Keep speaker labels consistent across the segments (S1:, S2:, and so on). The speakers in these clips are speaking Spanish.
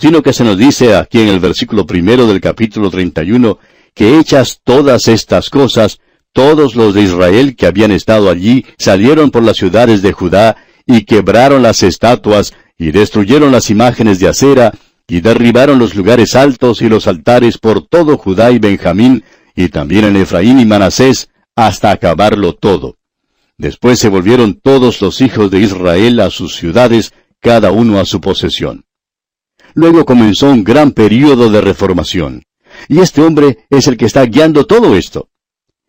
S1: sino que se nos dice aquí en el versículo primero del capítulo 31 que hechas todas estas cosas, todos los de Israel que habían estado allí salieron por las ciudades de Judá y quebraron las estatuas y destruyeron las imágenes de acera y derribaron los lugares altos y los altares por todo Judá y Benjamín y también en Efraín y Manasés hasta acabarlo todo. Después se volvieron todos los hijos de Israel a sus ciudades, cada uno a su posesión. Luego comenzó un gran período de reformación. Y este hombre es el que está guiando todo esto.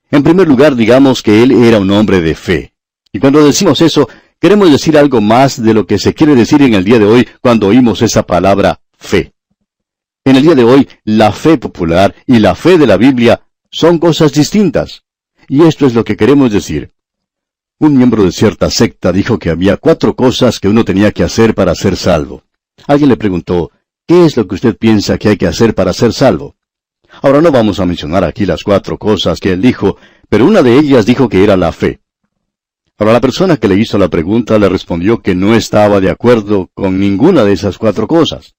S1: En primer lugar, digamos que él era un hombre de fe. Y cuando decimos eso, queremos decir algo más de lo que se quiere decir en el día de hoy cuando oímos esa palabra fe. En el día de hoy, la fe popular y la fe de la Biblia son cosas distintas. Y esto es lo que queremos decir. Un miembro de cierta secta dijo que había cuatro cosas que uno tenía que hacer para ser salvo. Alguien le preguntó, ¿qué es lo que usted piensa que hay que hacer para ser salvo? Ahora no vamos a mencionar aquí las cuatro cosas que él dijo, pero una de ellas dijo que era la fe. Ahora la persona que le hizo la pregunta le respondió que no estaba de acuerdo con ninguna de esas cuatro cosas.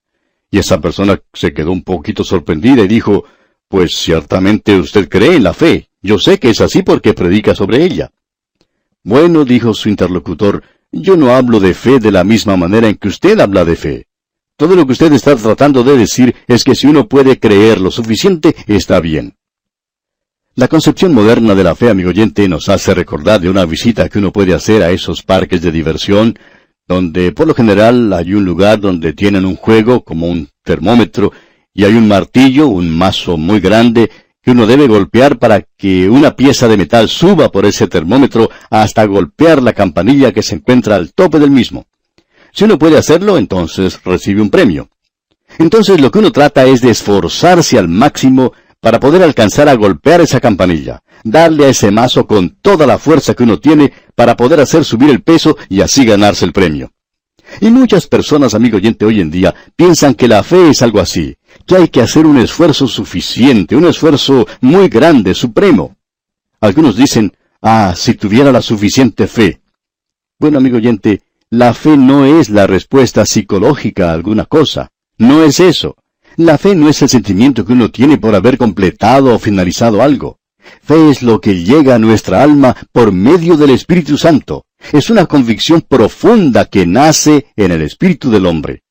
S1: Y esa persona se quedó un poquito sorprendida y dijo, Pues ciertamente usted cree en la fe. Yo sé que es así porque predica sobre ella. Bueno, dijo su interlocutor, yo no hablo de fe de la misma manera en que usted habla de fe. Todo lo que usted está tratando de decir es que si uno puede creer lo suficiente, está bien. La concepción moderna de la fe, amigo oyente, nos hace recordar de una visita que uno puede hacer a esos parques de diversión, donde por lo general hay un lugar donde tienen un juego como un termómetro y hay un martillo, un mazo muy grande, que uno debe golpear para que una pieza de metal suba por ese termómetro hasta golpear la campanilla que se encuentra al tope del mismo. Si uno puede hacerlo, entonces recibe un premio. Entonces lo que uno trata es de esforzarse al máximo para poder alcanzar a golpear esa campanilla, darle a ese mazo con toda la fuerza que uno tiene para poder hacer subir el peso y así ganarse el premio. Y muchas personas, amigo oyente, hoy en día piensan que la fe es algo así, que hay que hacer un esfuerzo suficiente, un esfuerzo muy grande, supremo. Algunos dicen, ah, si tuviera la suficiente fe. Bueno, amigo oyente, la fe no es la respuesta psicológica a alguna cosa. No es eso. La fe no es el sentimiento que uno tiene por haber completado o finalizado algo. Fe es lo que llega a nuestra alma por medio del Espíritu Santo. Es una convicción profunda que nace en el espíritu del hombre.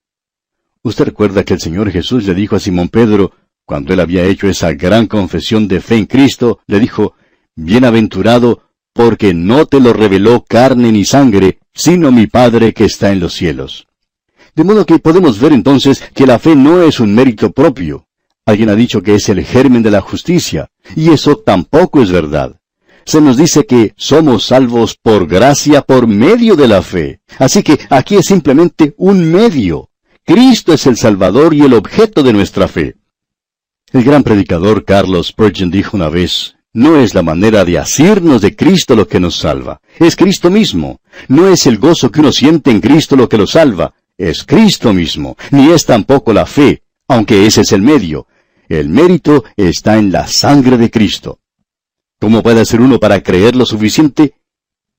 S1: Usted recuerda que el Señor Jesús le dijo a Simón Pedro, cuando él había hecho esa gran confesión de fe en Cristo, le dijo, Bienaventurado, porque no te lo reveló carne ni sangre, sino mi Padre que está en los cielos. De modo que podemos ver entonces que la fe no es un mérito propio. Alguien ha dicho que es el germen de la justicia, y eso tampoco es verdad. Se nos dice que somos salvos por gracia por medio de la fe. Así que aquí es simplemente un medio. Cristo es el Salvador y el objeto de nuestra fe. El gran predicador Carlos Spurgeon dijo una vez, no es la manera de asirnos de Cristo lo que nos salva, es Cristo mismo. No es el gozo que uno siente en Cristo lo que lo salva, es Cristo mismo, ni es tampoco la fe, aunque ese es el medio. El mérito está en la sangre de Cristo. ¿Cómo puede hacer uno para creer lo suficiente?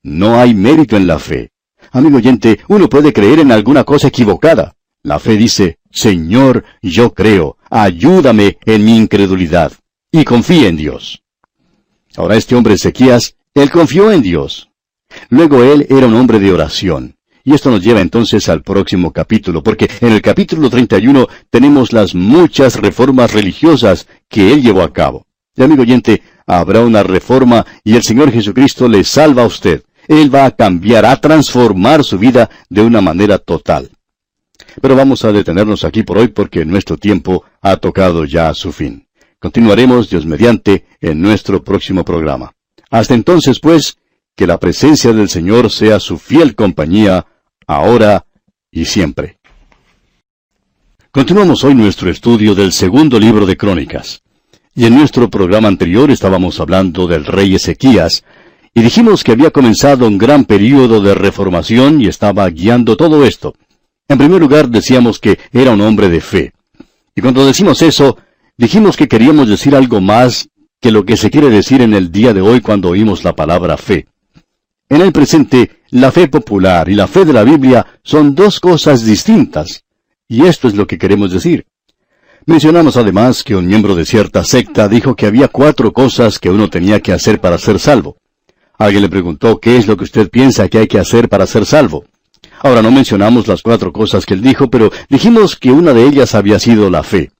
S1: No hay mérito en la fe. Amigo oyente, uno puede creer en alguna cosa equivocada. La fe dice, Señor, yo creo, ayúdame en mi incredulidad. Y confía en Dios. Ahora este hombre Ezequías, él confió en Dios. Luego él era un hombre de oración. Y esto nos lleva entonces al próximo capítulo, porque en el capítulo 31 tenemos las muchas reformas religiosas que él llevó a cabo. Y amigo oyente, habrá una reforma y el Señor Jesucristo le salva a usted. Él va a cambiar, a transformar su vida de una manera total. Pero vamos a detenernos aquí por hoy porque nuestro tiempo ha tocado ya su fin. Continuaremos, Dios mediante, en nuestro próximo programa. Hasta entonces, pues, que la presencia del Señor sea su fiel compañía, ahora y siempre. Continuamos hoy nuestro estudio del segundo libro de Crónicas. Y en nuestro programa anterior estábamos hablando del rey Ezequías, y dijimos que había comenzado un gran período de reformación y estaba guiando todo esto. En primer lugar decíamos que era un hombre de fe. Y cuando decimos eso, dijimos que queríamos decir algo más que lo que se quiere decir en el día de hoy cuando oímos la palabra fe. En el presente, la fe popular y la fe de la Biblia son dos cosas distintas. Y esto es lo que queremos decir. Mencionamos además que un miembro de cierta secta dijo que había cuatro cosas que uno tenía que hacer para ser salvo. Alguien le preguntó qué es lo que usted piensa que hay que hacer para ser salvo. Ahora no mencionamos las cuatro cosas que él dijo, pero dijimos que una de ellas había sido la fe.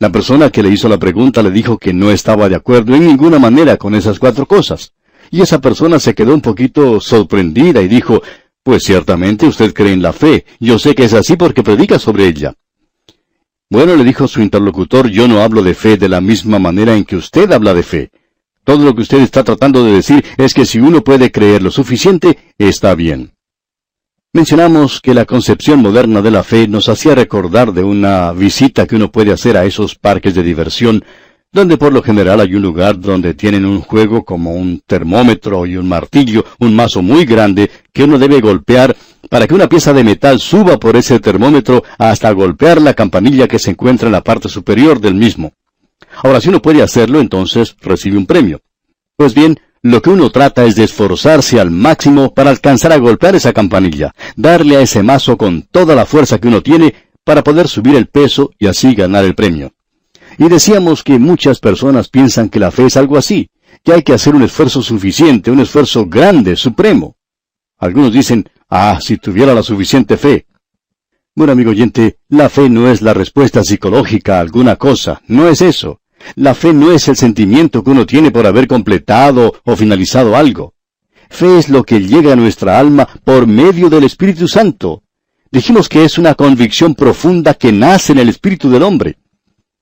S1: La persona que le hizo la pregunta le dijo que no estaba de acuerdo en ninguna manera con esas cuatro cosas. Y esa persona se quedó un poquito sorprendida y dijo, pues ciertamente usted cree en la fe. Yo sé que es así porque predica sobre ella. Bueno, le dijo su interlocutor, yo no hablo de fe de la misma manera en que usted habla de fe. Todo lo que usted está tratando de decir es que si uno puede creer lo suficiente, está bien. Mencionamos que la concepción moderna de la fe nos hacía recordar de una visita que uno puede hacer a esos parques de diversión donde por lo general hay un lugar donde tienen un juego como un termómetro y un martillo, un mazo muy grande que uno debe golpear para que una pieza de metal suba por ese termómetro hasta golpear la campanilla que se encuentra en la parte superior del mismo. Ahora, si uno puede hacerlo, entonces recibe un premio. Pues bien, lo que uno trata es de esforzarse al máximo para alcanzar a golpear esa campanilla, darle a ese mazo con toda la fuerza que uno tiene para poder subir el peso y así ganar el premio. Y decíamos que muchas personas piensan que la fe es algo así, que hay que hacer un esfuerzo suficiente, un esfuerzo grande, supremo. Algunos dicen, ah, si tuviera la suficiente fe. Bueno, amigo oyente, la fe no es la respuesta psicológica a alguna cosa, no es eso. La fe no es el sentimiento que uno tiene por haber completado o finalizado algo. Fe es lo que llega a nuestra alma por medio del Espíritu Santo. Dijimos que es una convicción profunda que nace en el espíritu del hombre.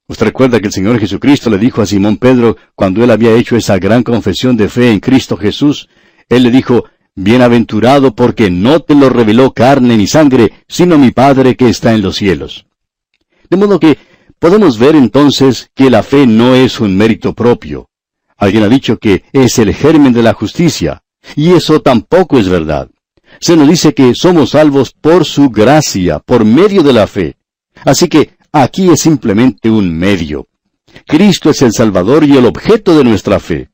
S1: Usted recuerda que el Señor Jesucristo le dijo a Simón Pedro, cuando él había hecho esa gran confesión de fe en Cristo Jesús, él le dijo, Bienaventurado porque no te lo reveló carne ni sangre, sino mi Padre que está en los cielos. De modo que podemos ver entonces que la fe no es un mérito propio. Alguien ha dicho que es el germen de la justicia, y eso tampoco es verdad. Se nos dice que somos salvos por su gracia, por medio de la fe. Así que Aquí es simplemente un medio. Cristo es el Salvador y el objeto de nuestra fe.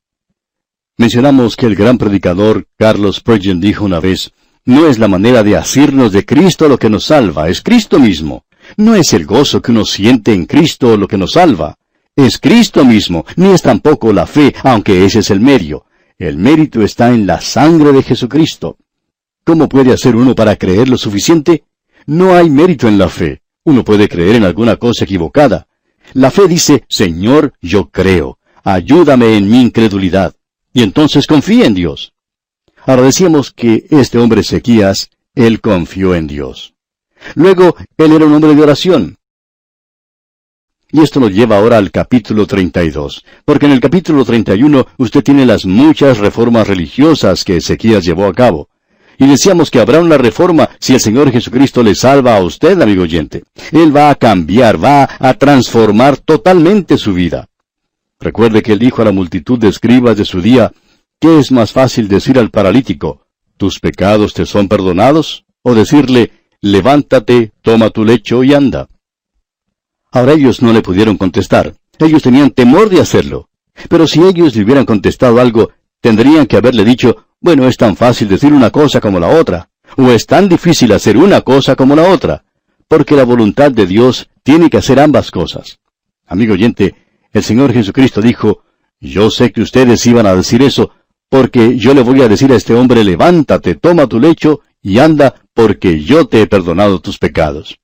S1: Mencionamos que el gran predicador Carlos Spurgeon dijo una vez, no es la manera de asirnos de Cristo lo que nos salva, es Cristo mismo. No es el gozo que uno siente en Cristo lo que nos salva. Es Cristo mismo, ni es tampoco la fe, aunque ese es el medio. El mérito está en la sangre de Jesucristo. ¿Cómo puede hacer uno para creer lo suficiente? No hay mérito en la fe. Uno puede creer en alguna cosa equivocada. La fe dice, Señor, yo creo, ayúdame en mi incredulidad. Y entonces confía en Dios. Ahora decíamos que este hombre Ezequías, él confió en Dios. Luego, él era un hombre de oración. Y esto nos lleva ahora al capítulo 32, porque en el capítulo 31 usted tiene las muchas reformas religiosas que Ezequías llevó a cabo. Y decíamos que habrá una reforma si el Señor Jesucristo le salva a usted, amigo oyente. Él va a cambiar, va a transformar totalmente su vida. Recuerde que él dijo a la multitud de escribas de su día, ¿qué es más fácil decir al paralítico, tus pecados te son perdonados? O decirle, levántate, toma tu lecho y anda. Ahora ellos no le pudieron contestar. Ellos tenían temor de hacerlo. Pero si ellos le hubieran contestado algo, tendrían que haberle dicho, bueno, es tan fácil decir una cosa como la otra, o es tan difícil hacer una cosa como la otra, porque la voluntad de Dios tiene que hacer ambas cosas. Amigo oyente, el Señor Jesucristo dijo, yo sé que ustedes iban a decir eso, porque yo le voy a decir a este hombre, levántate, toma tu lecho y anda, porque yo te he perdonado tus pecados.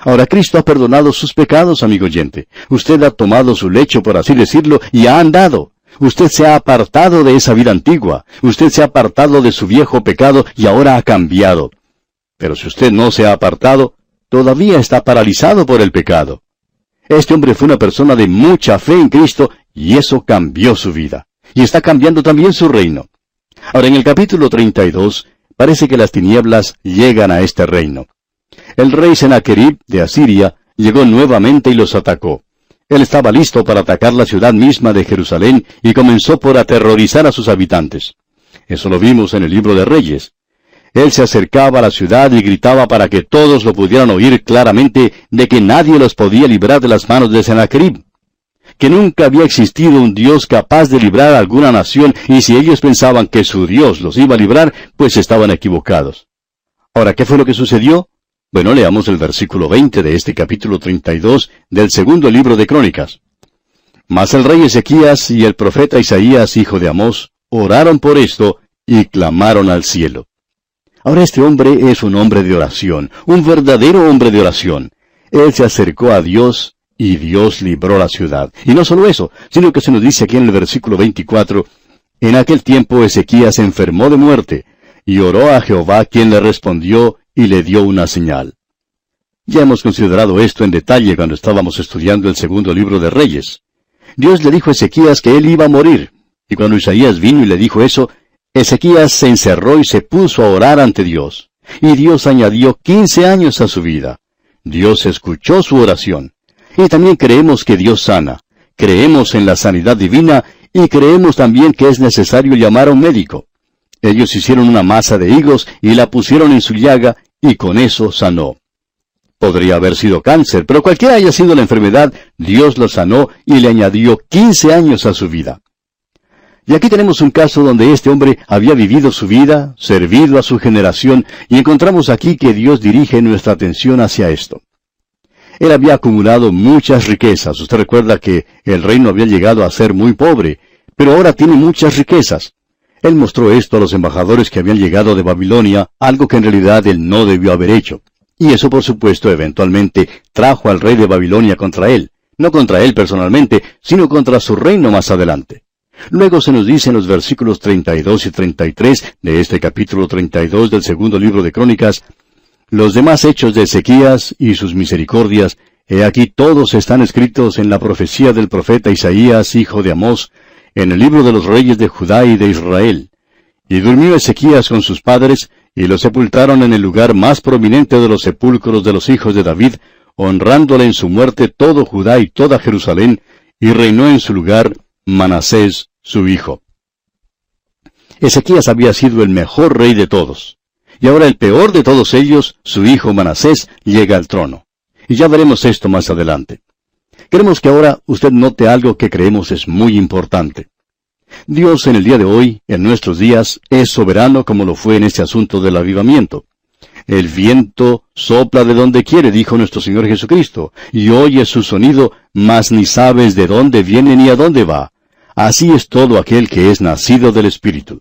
S1: Ahora Cristo ha perdonado sus pecados, amigo oyente. Usted ha tomado su lecho, por así decirlo, y ha andado. Usted se ha apartado de esa vida antigua, usted se ha apartado de su viejo pecado y ahora ha cambiado. Pero si usted no se ha apartado, todavía está paralizado por el pecado. Este hombre fue una persona de mucha fe en Cristo y eso cambió su vida. Y está cambiando también su reino. Ahora en el capítulo 32 parece que las tinieblas llegan a este reino. El rey Sennacherib de Asiria llegó nuevamente y los atacó. Él estaba listo para atacar la ciudad misma de Jerusalén y comenzó por aterrorizar a sus habitantes. Eso lo vimos en el libro de Reyes. Él se acercaba a la ciudad y gritaba para que todos lo pudieran oír claramente de que nadie los podía librar de las manos de Sennacherib. Que nunca había existido un Dios capaz de librar a alguna nación y si ellos pensaban que su Dios los iba a librar, pues estaban equivocados. Ahora, ¿qué fue lo que sucedió? Bueno, leamos el versículo 20 de este capítulo 32 del segundo libro de Crónicas. Mas el rey Ezequías y el profeta Isaías, hijo de Amós, oraron por esto y clamaron al cielo. Ahora este hombre es un hombre de oración, un verdadero hombre de oración. Él se acercó a Dios y Dios libró la ciudad. Y no solo eso, sino que se nos dice aquí en el versículo 24, en aquel tiempo Ezequías se enfermó de muerte, y oró a Jehová quien le respondió y le dio una señal. Ya hemos considerado esto en detalle cuando estábamos estudiando el segundo libro de Reyes. Dios le dijo a Ezequías que él iba a morir, y cuando Isaías vino y le dijo eso, Ezequías se encerró y se puso a orar ante Dios. Y Dios añadió quince años a su vida. Dios escuchó su oración. Y también creemos que Dios sana. Creemos en la sanidad divina y creemos también que es necesario llamar a un médico. Ellos hicieron una masa de higos y la pusieron en su llaga y con eso sanó. Podría haber sido cáncer, pero cualquiera haya sido la enfermedad, Dios lo sanó y le añadió quince años a su vida. Y aquí tenemos un caso donde este hombre había vivido su vida, servido a su generación, y encontramos aquí que Dios dirige nuestra atención hacia esto. Él había acumulado muchas riquezas. Usted recuerda que el reino había llegado a ser muy pobre, pero ahora tiene muchas riquezas. Él mostró esto a los embajadores que habían llegado de Babilonia, algo que en realidad él no debió haber hecho. Y eso, por supuesto, eventualmente trajo al rey de Babilonia contra él. No contra él personalmente, sino contra su reino más adelante. Luego se nos dice en los versículos 32 y 33 de este capítulo 32 del segundo libro de Crónicas, los demás hechos de Ezequías y sus misericordias, he aquí todos están escritos en la profecía del profeta Isaías, hijo de Amós, en el libro de los reyes de Judá y de Israel. Y durmió Ezequías con sus padres, y lo sepultaron en el lugar más prominente de los sepulcros de los hijos de David, honrándole en su muerte todo Judá y toda Jerusalén, y reinó en su lugar Manasés su hijo. Ezequías había sido el mejor rey de todos. Y ahora el peor de todos ellos, su hijo Manasés, llega al trono. Y ya veremos esto más adelante. Queremos que ahora usted note algo que creemos es muy importante. Dios en el día de hoy, en nuestros días, es soberano como lo fue en este asunto del avivamiento. El viento sopla de donde quiere, dijo nuestro Señor Jesucristo, y oye su sonido, mas ni sabes de dónde viene ni a dónde va. Así es todo aquel que es nacido del Espíritu.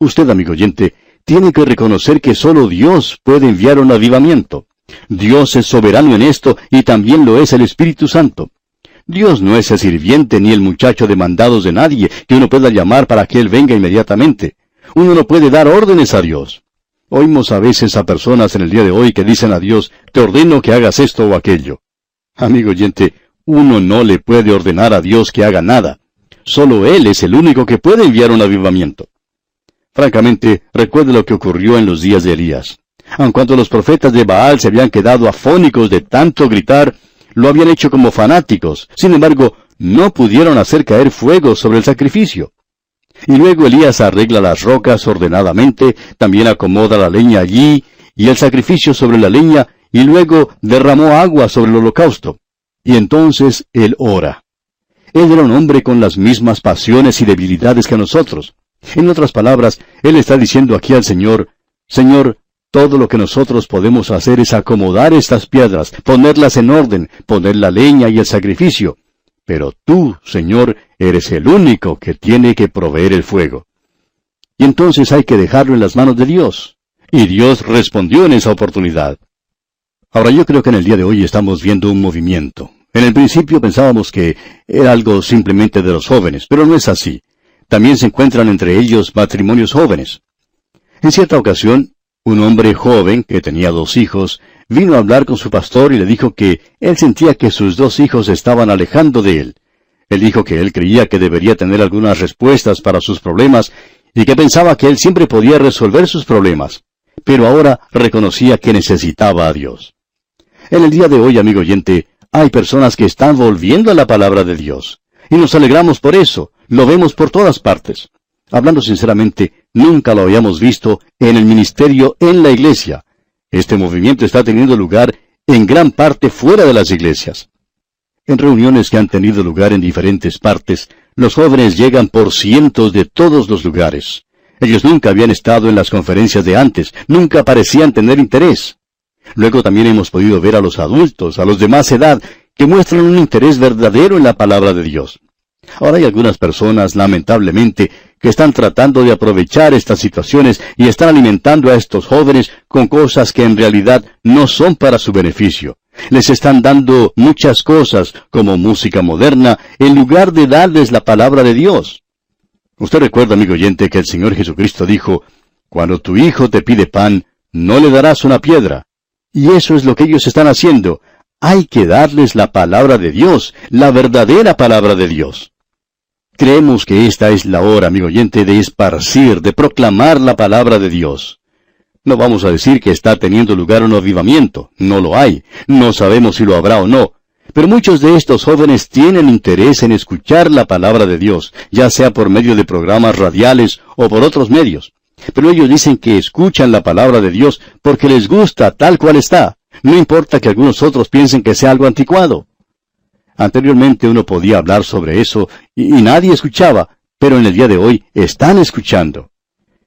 S1: Usted, amigo oyente, tiene que reconocer que solo Dios puede enviar un avivamiento. Dios es soberano en esto y también lo es el Espíritu Santo. Dios no es el sirviente ni el muchacho de mandados de nadie que uno pueda llamar para que Él venga inmediatamente. Uno no puede dar órdenes a Dios. Oímos a veces a personas en el día de hoy que dicen a Dios, te ordeno que hagas esto o aquello. Amigo oyente, uno no le puede ordenar a Dios que haga nada. Solo Él es el único que puede enviar un avivamiento. Francamente, recuerde lo que ocurrió en los días de Elías. Aun cuando los profetas de Baal se habían quedado afónicos de tanto gritar, lo habían hecho como fanáticos. Sin embargo, no pudieron hacer caer fuego sobre el sacrificio. Y luego Elías arregla las rocas ordenadamente, también acomoda la leña allí, y el sacrificio sobre la leña, y luego derramó agua sobre el holocausto. Y entonces él ora. Él era un hombre con las mismas pasiones y debilidades que nosotros. En otras palabras, Él está diciendo aquí al Señor, Señor, todo lo que nosotros podemos hacer es acomodar estas piedras, ponerlas en orden, poner la leña y el sacrificio. Pero tú, Señor, eres el único que tiene que proveer el fuego. Y entonces hay que dejarlo en las manos de Dios. Y Dios respondió en esa oportunidad. Ahora yo creo que en el día de hoy estamos viendo un movimiento, en el principio pensábamos que era algo simplemente de los jóvenes, pero no es así. También se encuentran entre ellos matrimonios jóvenes. En cierta ocasión, un hombre joven, que tenía dos hijos, vino a hablar con su pastor y le dijo que él sentía que sus dos hijos estaban alejando de él. Él dijo que él creía que debería tener algunas respuestas para sus problemas y que pensaba que él siempre podía resolver sus problemas, pero ahora reconocía que necesitaba a Dios. En el día de hoy, amigo oyente, hay personas que están volviendo a la palabra de Dios. Y nos alegramos por eso. Lo vemos por todas partes. Hablando sinceramente, nunca lo habíamos visto en el ministerio en la iglesia. Este movimiento está teniendo lugar en gran parte fuera de las iglesias. En reuniones que han tenido lugar en diferentes partes, los jóvenes llegan por cientos de todos los lugares. Ellos nunca habían estado en las conferencias de antes, nunca parecían tener interés. Luego también hemos podido ver a los adultos, a los de más edad, que muestran un interés verdadero en la palabra de Dios. Ahora hay algunas personas, lamentablemente, que están tratando de aprovechar estas situaciones y están alimentando a estos jóvenes con cosas que en realidad no son para su beneficio. Les están dando muchas cosas, como música moderna, en lugar de darles la palabra de Dios. Usted recuerda, amigo oyente, que el Señor Jesucristo dijo, Cuando tu hijo te pide pan, no le darás una piedra. Y eso es lo que ellos están haciendo. Hay que darles la palabra de Dios, la verdadera palabra de Dios. Creemos que esta es la hora, amigo oyente, de esparcir, de proclamar la palabra de Dios. No vamos a decir que está teniendo lugar un avivamiento, no lo hay, no sabemos si lo habrá o no, pero muchos de estos jóvenes tienen interés en escuchar la palabra de Dios, ya sea por medio de programas radiales o por otros medios. Pero ellos dicen que escuchan la palabra de Dios porque les gusta tal cual está. No importa que algunos otros piensen que sea algo anticuado. Anteriormente uno podía hablar sobre eso y, nadie escuchaba, pero en el día de hoy están escuchando.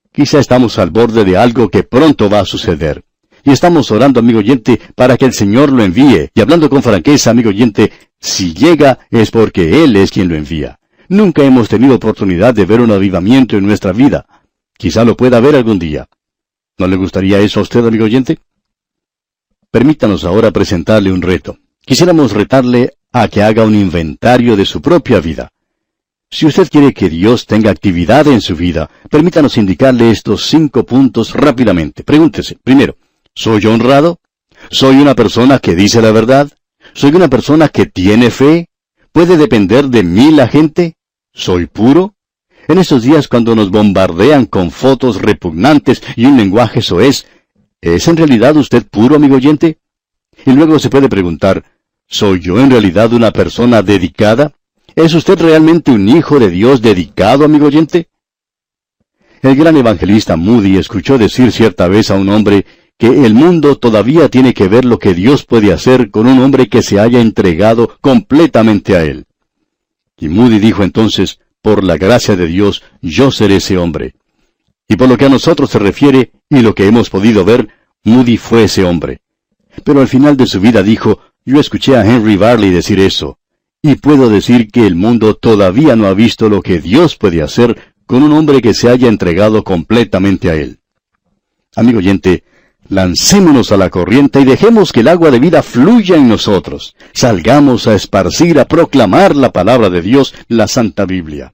S1: Quizá estamos al borde de algo que pronto va a suceder. Y estamos orando, amigo oyente, para que el Señor lo envíe. Y hablando con franqueza, amigo oyente, si llega es porque Él es quien lo envía. Nunca hemos tenido oportunidad de ver un avivamiento en nuestra vida. Quizá lo pueda ver algún día. ¿No le gustaría eso a usted, amigo oyente? Permítanos ahora presentarle un reto. Quisiéramos retarle a que haga un inventario de su propia vida. Si usted quiere que Dios tenga actividad en su vida, permítanos indicarle estos cinco puntos rápidamente. Pregúntese, primero, ¿soy honrado? ¿Soy una persona que dice la verdad? ¿Soy una persona que tiene fe? ¿Puede depender de mí la gente? ¿Soy puro? En estos días cuando nos bombardean con fotos repugnantes y un lenguaje soez, ¿es en realidad usted puro, amigo oyente? Y luego se puede preguntar, ¿Soy yo en realidad una persona dedicada? ¿Es usted realmente un hijo de Dios dedicado, amigo oyente? El gran evangelista Moody escuchó decir cierta vez a un hombre que el mundo todavía tiene que ver lo que Dios puede hacer con un hombre que se haya entregado completamente a él. Y Moody dijo entonces, por la gracia de Dios, yo seré ese hombre. Y por lo que a nosotros se refiere, y lo que hemos podido ver, Moody fue ese hombre. Pero al final de su vida dijo, yo escuché a Henry Barley decir eso, y puedo decir que el mundo todavía no ha visto lo que Dios puede hacer con un hombre que se haya entregado completamente a Él. Amigo oyente, lancémonos a la corriente y dejemos que el agua de vida fluya en nosotros. Salgamos a esparcir, a proclamar la palabra de Dios, la Santa Biblia.